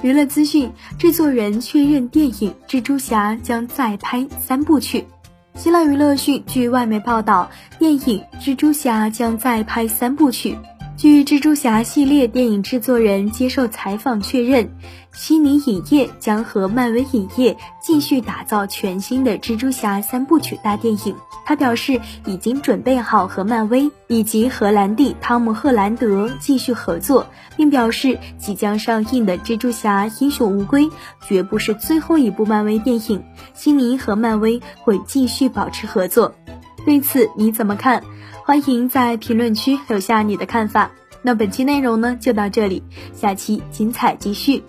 娱乐资讯：制作人确认电影《蜘蛛侠》将再拍三部曲。新浪娱乐讯，据外媒报道，电影《蜘蛛侠》将再拍三部曲。据蜘蛛侠系列电影制作人接受采访确认，悉尼影业将和漫威影业继续打造全新的蜘蛛侠三部曲大电影。他表示已经准备好和漫威以及荷兰弟汤姆·赫兰德继续合作，并表示即将上映的《蜘蛛侠：英雄无归》绝不是最后一部漫威电影，悉尼和漫威会继续保持合作。对此你怎么看？欢迎在评论区留下你的看法。那本期内容呢就到这里，下期精彩继续。